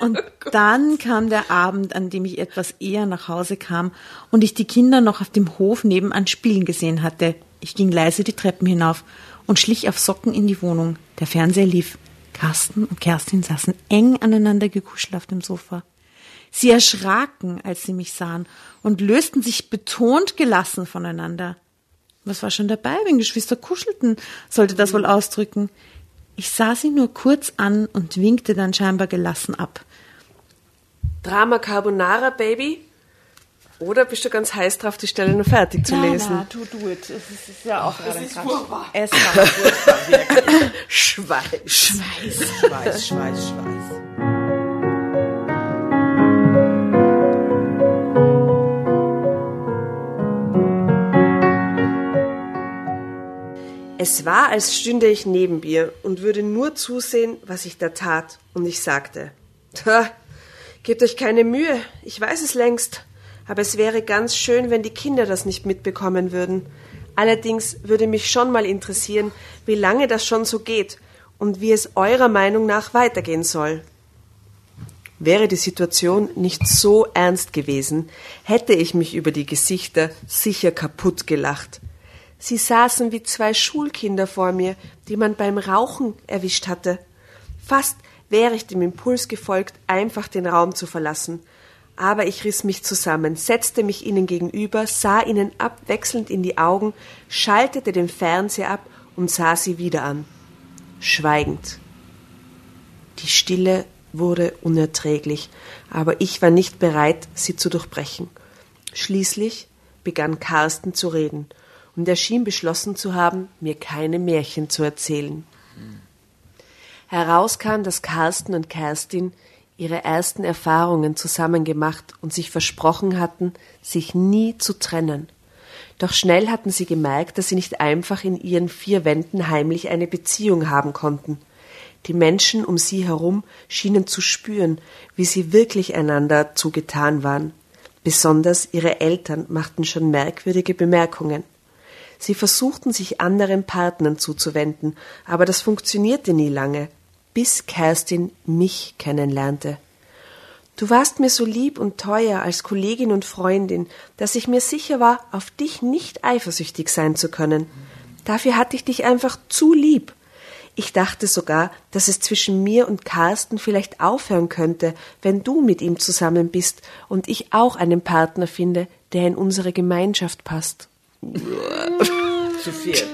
Und dann kam der Abend, an dem ich etwas eher nach Hause kam und ich die Kinder noch auf dem Hof nebenan spielen gesehen hatte. Ich ging leise die Treppen hinauf und schlich auf Socken in die Wohnung. Der Fernseher lief. Carsten und Kerstin saßen eng aneinander gekuschelt auf dem Sofa. Sie erschraken, als sie mich sahen und lösten sich betont gelassen voneinander. Was war schon dabei, wenn Geschwister kuschelten, sollte das wohl ausdrücken. Ich sah sie nur kurz an und winkte dann scheinbar gelassen ab. Drama Carbonara, Baby? Oder bist du ganz heiß drauf, die Stelle noch fertig zu lesen? tu do it. Es ist, ist ja auch gerade ist furchtbar. Es war *laughs* Schweiß. Schweiß, Schweiß, Schweiß, Schweiß. Es war, als stünde ich neben ihr und würde nur zusehen, was ich da tat, und ich sagte, Tja, gebt euch keine Mühe, ich weiß es längst, aber es wäre ganz schön, wenn die Kinder das nicht mitbekommen würden. Allerdings würde mich schon mal interessieren, wie lange das schon so geht und wie es eurer Meinung nach weitergehen soll. Wäre die Situation nicht so ernst gewesen, hätte ich mich über die Gesichter sicher kaputt gelacht. Sie saßen wie zwei Schulkinder vor mir, die man beim Rauchen erwischt hatte. Fast wäre ich dem Impuls gefolgt, einfach den Raum zu verlassen. Aber ich riss mich zusammen, setzte mich ihnen gegenüber, sah ihnen abwechselnd in die Augen, schaltete den Fernseher ab und sah sie wieder an. Schweigend. Die Stille wurde unerträglich, aber ich war nicht bereit, sie zu durchbrechen. Schließlich begann Carsten zu reden, und er schien beschlossen zu haben, mir keine Märchen zu erzählen. Heraus kam, dass Carsten und Kerstin ihre ersten Erfahrungen zusammen gemacht und sich versprochen hatten, sich nie zu trennen. Doch schnell hatten sie gemerkt, dass sie nicht einfach in ihren vier Wänden heimlich eine Beziehung haben konnten. Die Menschen um sie herum schienen zu spüren, wie sie wirklich einander zugetan waren. Besonders ihre Eltern machten schon merkwürdige Bemerkungen. Sie versuchten sich anderen Partnern zuzuwenden, aber das funktionierte nie lange, bis Kerstin mich kennenlernte. Du warst mir so lieb und teuer als Kollegin und Freundin, dass ich mir sicher war, auf dich nicht eifersüchtig sein zu können. Dafür hatte ich dich einfach zu lieb. Ich dachte sogar, dass es zwischen mir und Carsten vielleicht aufhören könnte, wenn du mit ihm zusammen bist und ich auch einen Partner finde, der in unsere Gemeinschaft passt. *laughs* Zu viert.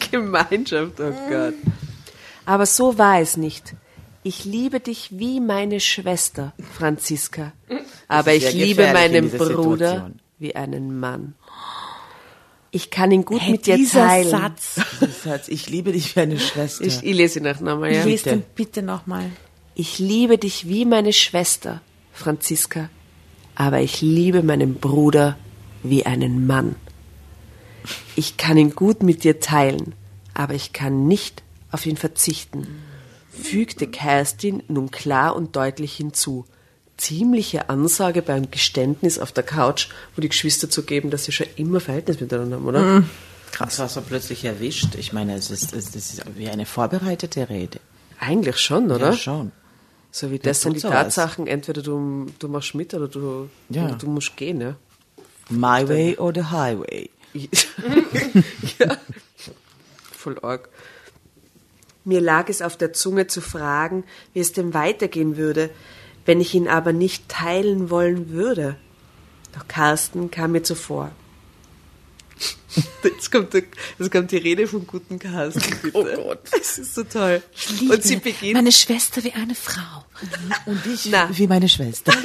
*laughs* Gemeinschaft, oh Gott. Aber so war es nicht. Ich liebe dich wie meine Schwester, Franziska. Aber ich liebe meinen Bruder Situation. wie einen Mann. Ich kann ihn gut Hey, mit dir dieser teilen. Satz. Satz, ich liebe dich wie eine Schwester. Ich, ich lese ihn nach nochmal, ja. Lies den bitte nochmal. Ich liebe dich wie meine Schwester, Franziska. Aber ich liebe meinen Bruder wie einen Mann. Ich kann ihn gut mit dir teilen, aber ich kann nicht auf ihn verzichten, fügte Kerstin nun klar und deutlich hinzu. Ziemliche Ansage beim Geständnis auf der Couch, wo die Geschwister zugeben, dass sie schon immer Verhältnis miteinander haben, oder? Krass. Das war so plötzlich erwischt. Ich meine, es ist, es ist wie eine vorbereitete Rede. Eigentlich schon, oder? Ja, schon. So wie Der das sind die. Tatsachen, entweder du, du machst mit oder du, Ja. du, du musst gehen, ja. My way or the highway. *laughs* ja. Voll arg. Mir lag es auf der Zunge zu fragen, wie es denn weitergehen würde, wenn ich ihn aber nicht teilen wollen würde. Doch Carsten kam mir zuvor. Jetzt kommt, der, jetzt kommt die Rede vom guten Carsten. Bitte. Oh Gott. Das ist so toll. Und sie beginnt. Meine Schwester wie eine Frau. Und ich Na. wie meine Schwester. *laughs*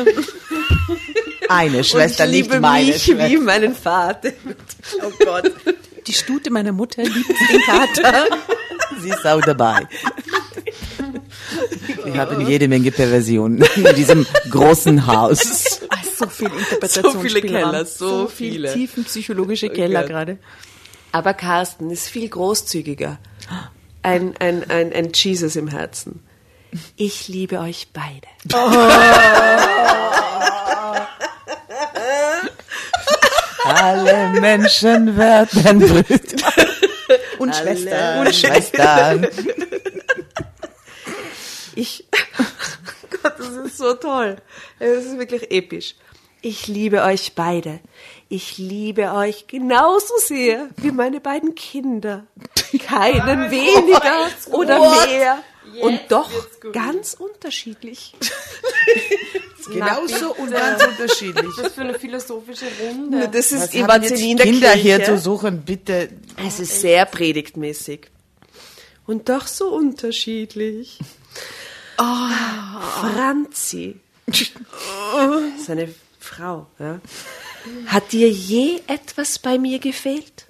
Eine Schwester und ich liebt liebe meine mich Schwester. wie meinen Vater. Oh Gott. Die Stute meiner Mutter liebt den Kater. *laughs* Sie ist auch dabei. Wir haben jede Menge Perversionen in diesem großen Haus. So viel Interpretationsspielraum. So viele Keller, so viel viele. tiefenpsychologische Keller Gott. gerade. Aber Carsten ist viel großzügiger. Ein, ein, ein, ein Jesus im Herzen. Ich liebe euch beide. *laughs* Alle Menschen werden Brüder *laughs* Und Schwester. und Schwestern. *laughs* Ich, *laughs* Gott, das ist so toll. Es ist wirklich episch. Ich liebe euch beide. Ich liebe euch genauso sehr wie meine beiden Kinder. Keinen weniger oder mehr. Und doch ganz unterschiedlich. Genauso und ganz unterschiedlich. Das für eine philosophische Runde. Das ist Was die haben jetzt Evangeline in der Kinder hier Kirche. zu suchen, bitte. Es ist sehr predigtmäßig. Und doch so unterschiedlich. Oh, Franzi. *laughs* Seine Frau, ja. Hat dir je etwas bei mir gefehlt?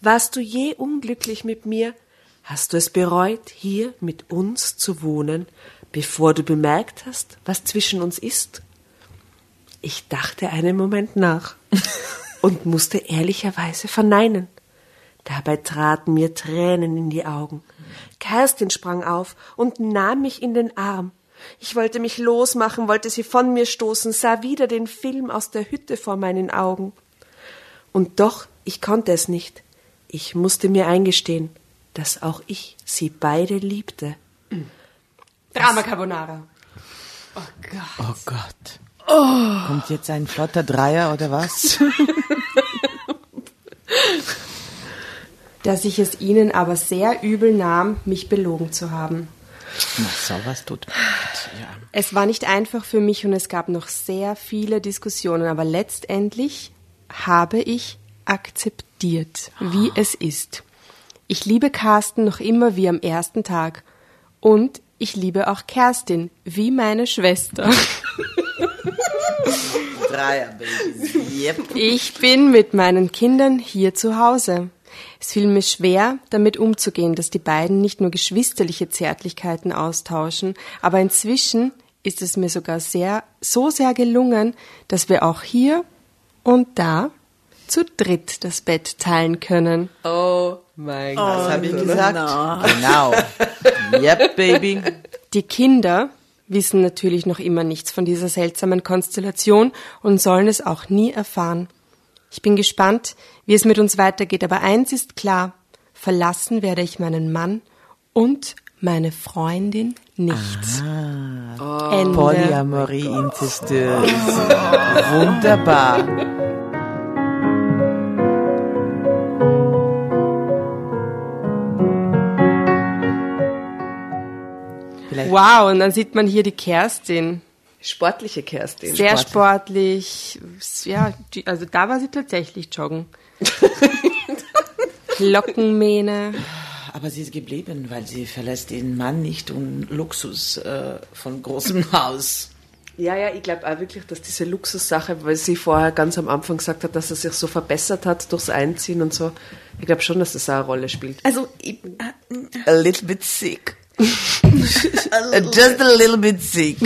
Warst du je unglücklich mit mir? Hast du es bereut, hier mit uns zu wohnen, bevor du bemerkt hast, was zwischen uns ist? Ich dachte einen Moment nach *laughs* und musste ehrlicherweise verneinen. Dabei traten mir Tränen in die Augen. Kerstin sprang auf und nahm mich in den Arm. Ich wollte mich losmachen, wollte sie von mir stoßen, sah wieder den Film aus der Hütte vor meinen Augen. Und doch, ich konnte es nicht. Ich musste mir eingestehen, dass auch ich sie beide liebte. Drama Carbonara. Oh Gott. Kommt jetzt ein flotter Dreier oder was? *laughs* Dass ich es ihnen aber sehr übel nahm, mich belogen zu haben. Na, sowas tut. Ja. Es war nicht einfach für mich und es gab noch sehr viele Diskussionen, aber letztendlich habe ich akzeptiert, wie es ist. Ich liebe Carsten noch immer wie am ersten Tag und ich liebe auch Kerstin wie meine Schwester. *laughs* Dreier, Baby. Yep. Ich bin mit meinen Kindern hier zu Hause. Es fiel mir schwer, damit umzugehen, dass die beiden nicht nur geschwisterliche Zärtlichkeiten austauschen, aber inzwischen ist es mir sogar sehr, so sehr gelungen, dass wir auch hier und da zu dritt das Bett teilen können. Oh mein Was habe ich gesagt? Genau. *laughs* Yep, Baby. Die Kinder wissen natürlich noch immer nichts von dieser seltsamen Konstellation und sollen es auch nie erfahren. Ich bin gespannt, wie es mit uns weitergeht, aber eins ist klar, verlassen werde ich meinen Mann und meine Freundin nicht. Ende. Polyamorie incestuös. Wunderbar. Wow, und dann sieht man hier die Kerstin. Sportliche Kerstin. Sehr sportlich. Ja, die, also da war sie tatsächlich joggen. *laughs* Glockenmähne. Aber sie ist geblieben, weil sie verlässt den Mann nicht und Luxus äh, von großem Haus. Ja, ja, ich glaube auch wirklich, dass diese Luxussache, weil sie vorher ganz am Anfang gesagt hat, dass er sich so verbessert hat durchs Einziehen und so. Ich glaube schon, dass das auch eine Rolle spielt. Also, ich, A little bit sick. Just a little bit sick.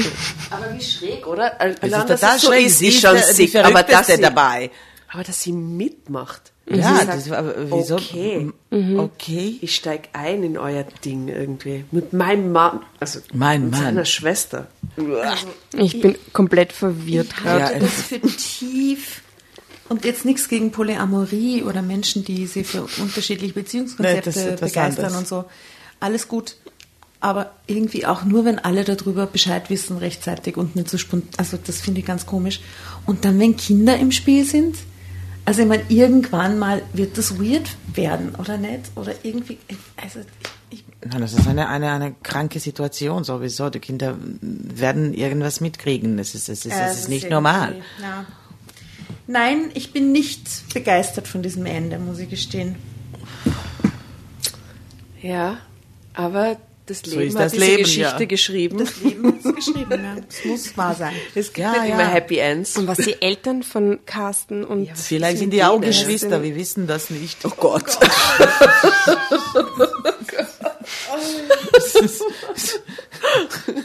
Aber wie schräg, oder? Es ist total schräg. ist, Sie ist ist schon sick, aber dass sie, dabei. aber dass sie mitmacht. Ja, Sie das sagt, war, aber wieso? Okay, Okay. ich steig ein in euer Ding irgendwie. Mit meinem Mann, also Mein mit Mann. seiner Schwester. Ich bin komplett verwirrt ich gerade. halte das für tief. Und jetzt nichts gegen Polyamorie oder Menschen, die sich für unterschiedliche Beziehungskonzepte Nee, das begeistern anderes. und so. Alles gut. Aber irgendwie auch nur, wenn alle darüber Bescheid wissen rechtzeitig und nicht so spontan. Also das finde ich ganz komisch. Und dann, wenn Kinder im Spiel sind, also ich meine, irgendwann mal wird das weird werden, oder nicht? Oder irgendwie, also ich, Nein, das ist eine, eine, eine kranke Situation sowieso. Die Kinder werden irgendwas mitkriegen. Es ist, es ist, es ist nicht normal. Ja. Nein, ich bin nicht begeistert von diesem Ende, muss ich gestehen. Ja, aber das So Leben ist hat das diese Leben, Geschichte ja. geschrieben. Das Leben ist geschrieben, ja. Es muss wahr sein. *laughs* es gibt Ja, nicht ja. immer Happy Ends. Und was die Eltern von Carsten und Vielleicht sind sind die auch? Geschwister, wir wissen das nicht. Oh Gott. *laughs*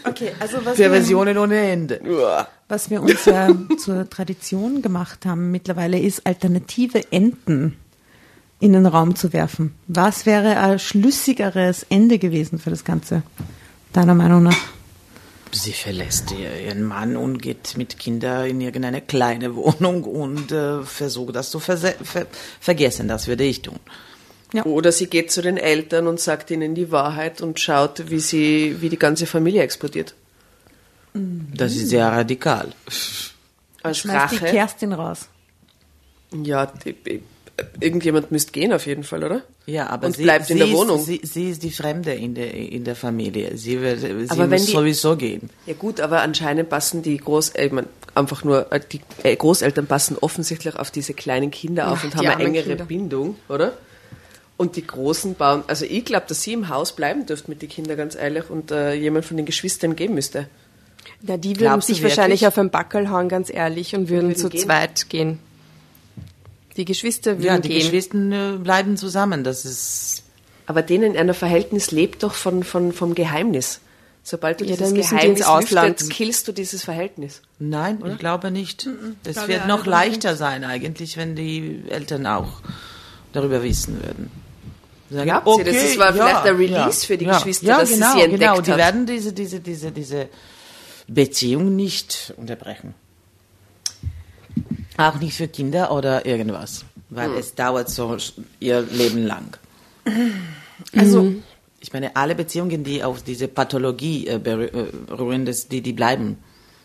Okay, also was Perversionen ohne Ende. was wir uns ja zur Tradition gemacht haben mittlerweile ist, alternative Enden in den Raum zu werfen. Was wäre ein schlüssigeres Ende gewesen für das Ganze, deiner Meinung nach? Sie verlässt ihr- ihren Mann und geht mit Kindern in irgendeine kleine Wohnung und äh, versucht das zu ver vergessen. Das würde ich tun. Oder sie geht zu den Eltern und sagt ihnen die Wahrheit und schaut, wie sie, wie die ganze Familie explodiert. Das ist sehr radikal. Als Schmeißt die Rache. Kerstin raus. Ja, die, irgendjemand müsste gehen auf jeden Fall, oder? Ja, aber und sie, bleibt sie in der ist, Wohnung. Sie, sie ist die Fremde in der, in der Familie. Sie, wird, sie Aber muss die- sowieso gehen. Ja gut, aber anscheinend passen die Großeltern, mein, einfach nur, äh, die äh, Großeltern passen offensichtlich auf diese kleinen Kinder auf Ja, und haben eine engere Kinder. Bindung, oder? Und die Großen bauen, also ich glaube, dass sie im Haus bleiben dürfte mit den Kindern, ganz ehrlich, und äh, jemand von den Geschwistern geben müsste. Na, die würden Glaubst sich wahrscheinlich wirklich? auf ein Backel hauen, ganz ehrlich, und würden, Würden zu gehen? zweit gehen. Die Geschwister würden Ja, die gehen. Geschwister äh, bleiben zusammen. Das ist Aber denen ein Verhältnis lebt doch von, von, vom Geheimnis. Sobald du Ja, dieses Geheimnis ins Ausland. killst du dieses Verhältnis. Nein, ich glaube nicht. Es wird ja, noch leichter sein eigentlich, wenn die Eltern auch darüber wissen würden. Sagen, Glaubt ihr, das war vielleicht der Release für die ja, Geschwister, ja, dass sie genau, sie entdeckt genau. Die hat? werden diese, diese, diese, diese Beziehung nicht unterbrechen. Auch nicht für Kinder oder irgendwas, weil Hm. es dauert so ihr Leben lang. *clears throat* Also, Ich meine, alle Beziehungen, die auf diese Pathologie äh, berü- äh, das, die, die bleiben.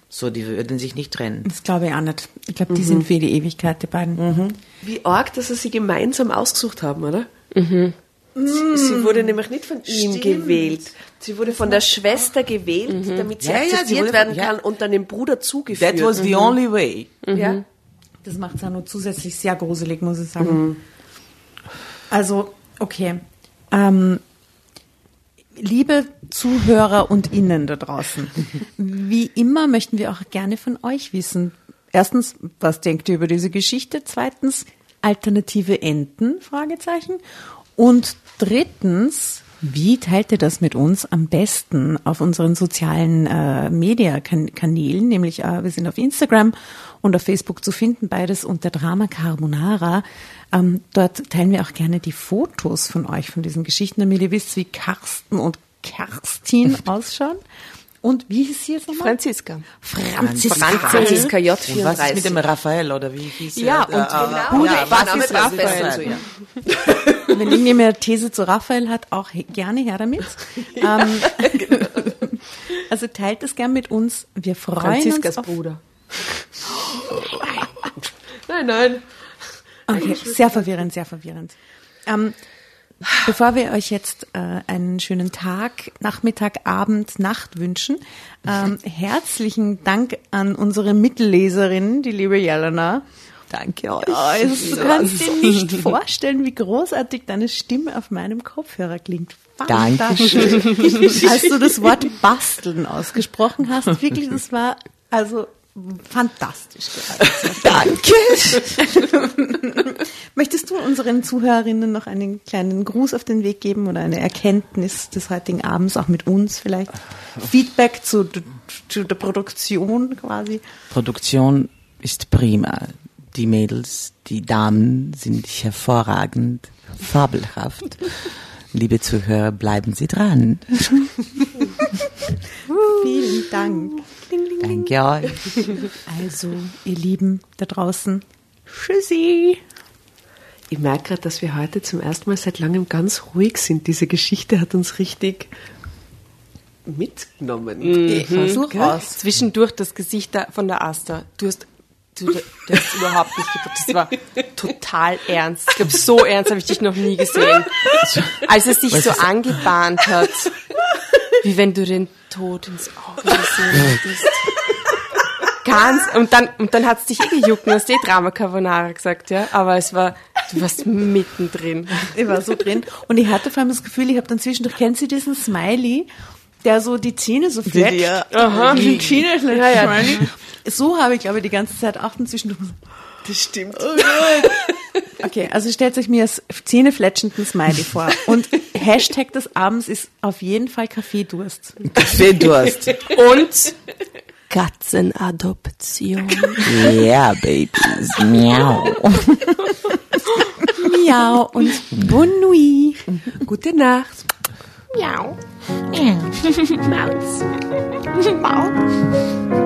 So, die würden sich nicht trennen. das glaube ich auch nicht. Ich glaube, die sind für die Ewigkeit, die beiden. Wie arg, dass sie sie gemeinsam ausgesucht haben, oder? Sie, sie wurde nämlich nicht von ihm Stimmt. gewählt. Sie wurde von der Schwester gewählt, damit sie Ja, ja, sie akzeptiert wurde- werden ja. kann und dann dem Bruder zugeführt. That was the only way. ja. Das macht es auch nur zusätzlich sehr gruselig, muss ich sagen. Also, okay. Ähm, liebe Zuhörer und Innen da draußen, wie immer möchten wir auch gerne von euch wissen. Erstens, was denkt ihr über diese Geschichte? Zweitens, alternative Enden? Fragezeichen. Und drittens, wie teilt ihr das mit uns am besten auf unseren sozialen äh, Media-Kanälen? Nämlich, äh, wir sind auf Instagram und auf Facebook zu finden, beides unter Drama Carbonara. Ähm, dort teilen wir auch gerne die Fotos von euch, von diesen Geschichten, damit ihr wisst, wie Carsten und Kerstin *laughs* ausschauen. Und wie hieß sie jetzt nochmal? Franziska. Franziska. Franziska J. Und was ist 34. mit dem Raphael oder wie hieß Ja, er? und Äh, genau, ja, der was ist Raphael? ihr. Wenn irgendjemand eine These zu Raphael hat, auch gerne her damit. *laughs* ähm, *laughs* also teilt es gern mit uns. Wir freuen Franziskas uns auf, Bruder. Nein, nein. Okay, sehr verwirrend, sehr verwirrend. Ähm, bevor wir euch jetzt äh, einen schönen Tag, Nachmittag, Abend, Nacht wünschen, ähm, *laughs* herzlichen Dank an unsere Mittelleserin, die liebe Jelena. Danke euch. Es, du kannst dir nicht vorstellen, wie großartig deine Stimme auf meinem Kopfhörer klingt. Fantastisch. Als du das Wort basteln ausgesprochen hast, wirklich, das war also fantastisch. *laughs* Danke. Möchtest du unseren Zuhörerinnen noch einen kleinen Gruß auf den Weg geben oder eine Erkenntnis des heutigen Abends, auch mit uns vielleicht? Feedback zu, zu der Produktion quasi? Produktion ist prima. Die Mädels, die Damen sind hervorragend, fabelhaft. Liebe Zuhörer, bleiben Sie dran. *laughs* Vielen Dank. Danke euch. Also, ihr Lieben da draußen, tschüssi. Ich merke gerade, dass wir heute zum ersten Mal seit langem ganz ruhig sind. Diese Geschichte hat uns richtig mitgenommen. Aus. Zwischendurch das Gesicht von der Asta. Du hast, du, du hast überhaupt nicht gedacht. Das war total ernst. Ich glaube, so ernst habe ich dich noch nie gesehen. Als es dich so angebahnt hat, wie wenn du den Tod ins Auge gesehen hättest. Ganz, und dann, und dann hat's dich eh gejuckt, du hast eh Drama Carbonara gesagt, ja, aber es war Du warst mittendrin. Ich war so drin. Und ich hatte vor allem das Gefühl, ich habe dann zwischendurch, kennen Sie diesen Smiley, der so die Zähne so fletscht? Ja. Aha. Die Zähne fletscht. Ja, ja. So habe ich, glaube ich, die ganze Zeit auch dann zwischendurch. Das stimmt. Okay, also stellt euch mir das zähnefletschenden Smiley vor. Und Hashtag des Abends ist auf jeden Fall Kaffeedurst. Kaffeedurst. Und Katzenadoption. Ja, Babys. Miau. Miau und Bonne nuit. Gute Nacht. Meow. Meow. Mouse. Mouse.